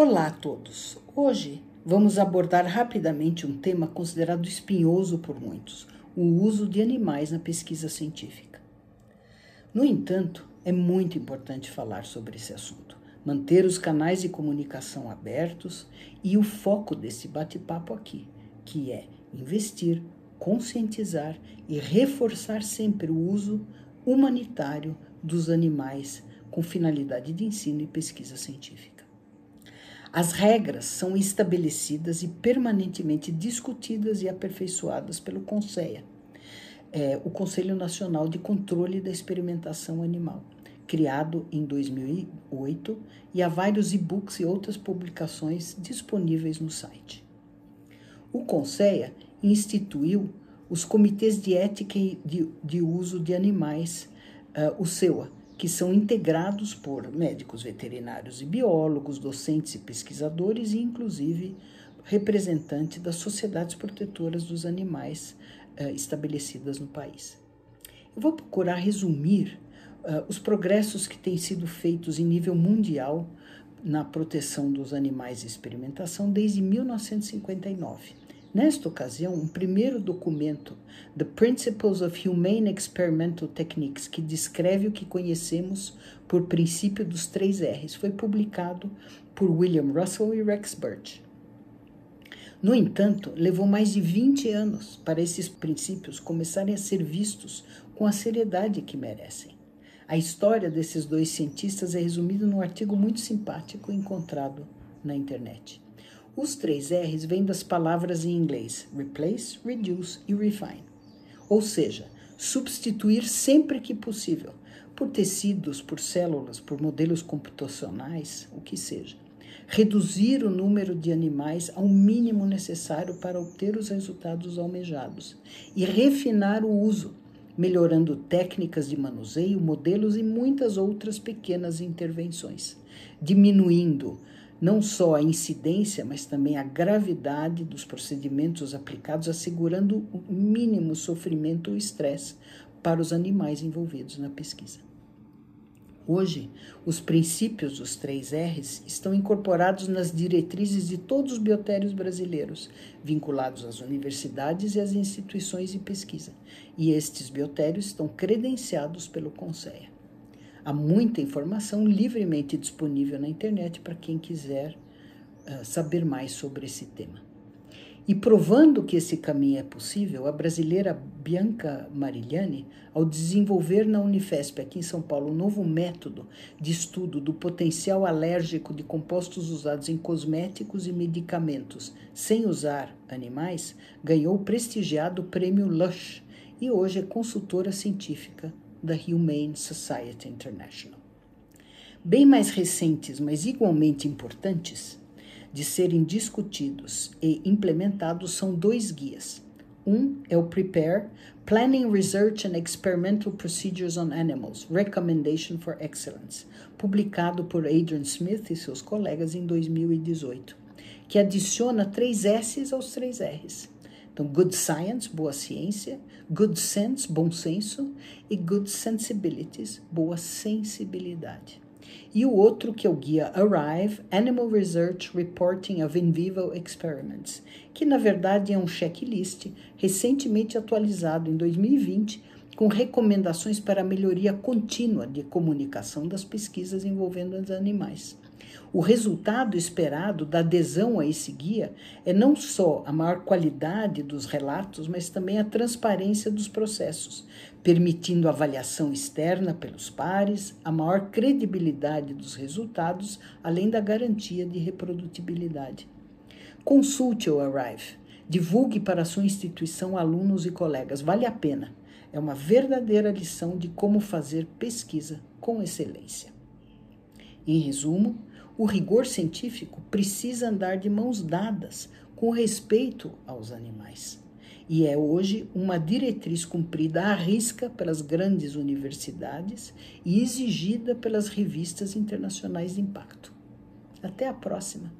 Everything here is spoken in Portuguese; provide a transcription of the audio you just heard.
Olá a todos! Hoje vamos abordar rapidamente um tema considerado espinhoso por muitos: o uso de animais na pesquisa científica. No entanto, é muito importante falar sobre esse assunto, manter os canais de comunicação abertos e o foco desse bate-papo aqui, que é investir, conscientizar e reforçar sempre o uso humanitário dos animais com finalidade de ensino e pesquisa científica. As regras são estabelecidas e permanentemente discutidas e aperfeiçoadas pelo CONSEA, é, o Conselho Nacional de Controle da Experimentação Animal, criado em 2008, e há vários e-books e outras publicações disponíveis no site. O CONSEA instituiu os Comitês de Ética de, de Uso de Animais, uh, o SEUA, que são integrados por médicos veterinários e biólogos, docentes e pesquisadores e, inclusive, representantes das sociedades protetoras dos animais uh, estabelecidas no país. Eu vou procurar resumir uh, os progressos que têm sido feitos em nível mundial na proteção dos animais de experimentação desde 1959. Nesta ocasião, um primeiro documento, The Principles of Humane Experimental Techniques, que descreve o que conhecemos por princípio dos três R's, foi publicado por William Russell e Rex Birch. No entanto, levou mais de 20 anos para esses princípios começarem a ser vistos com a seriedade que merecem. A história desses dois cientistas é resumida num artigo muito simpático encontrado na internet. Os três R's vêm das palavras em inglês replace, reduce e refine. Ou seja, substituir sempre que possível, por tecidos, por células, por modelos computacionais, o que seja. Reduzir o número de animais ao mínimo necessário para obter os resultados almejados e refinar o uso, melhorando técnicas de manuseio, modelos e muitas outras pequenas intervenções, diminuindo não só a incidência, mas também a gravidade dos procedimentos aplicados, assegurando o mínimo sofrimento ou estresse para os animais envolvidos na pesquisa. Hoje, os princípios dos três R's estão incorporados nas diretrizes de todos os biotérios brasileiros, vinculados às universidades e às instituições de pesquisa, e estes biotérios estão credenciados pelo CONSEA. Há muita informação livremente disponível na internet para quem quiser uh, saber mais sobre esse tema. E provando que esse caminho é possível, a brasileira Bianca Marigliani, ao desenvolver na Unifesp, aqui em São Paulo, um novo método de estudo do potencial alérgico de compostos usados em cosméticos e medicamentos sem usar animais, ganhou o prestigiado prêmio Lush e hoje é consultora científica da Humane Society International. Bem mais recentes, mas igualmente importantes, de serem discutidos e implementados são dois guias. Um é o Prepare Planning Research and Experimental Procedures on Animals Recommendation for Excellence, publicado por Adrian Smith e seus colegas em 2018, que adiciona três S's aos três R's então, good science, boa ciência, good sense, bom senso, e good sensibilities, boa sensibilidade. E o outro que é o guia Arrive Animal Research Reporting of In Vivo Experiments, que na verdade é um checklist recentemente atualizado em 2020 com recomendações para a melhoria contínua de comunicação das pesquisas envolvendo os animais. O resultado esperado da adesão a esse guia é não só a maior qualidade dos relatos, mas também a transparência dos processos, permitindo avaliação externa pelos pares, a maior credibilidade dos resultados, além da garantia de reprodutibilidade. Consulte o Arrive. Divulgue para sua instituição alunos e colegas. Vale a pena. É uma verdadeira lição de como fazer pesquisa com excelência. Em resumo, o rigor científico precisa andar de mãos dadas com respeito aos animais. E é hoje uma diretriz cumprida à risca pelas grandes universidades e exigida pelas revistas internacionais de impacto. Até a próxima!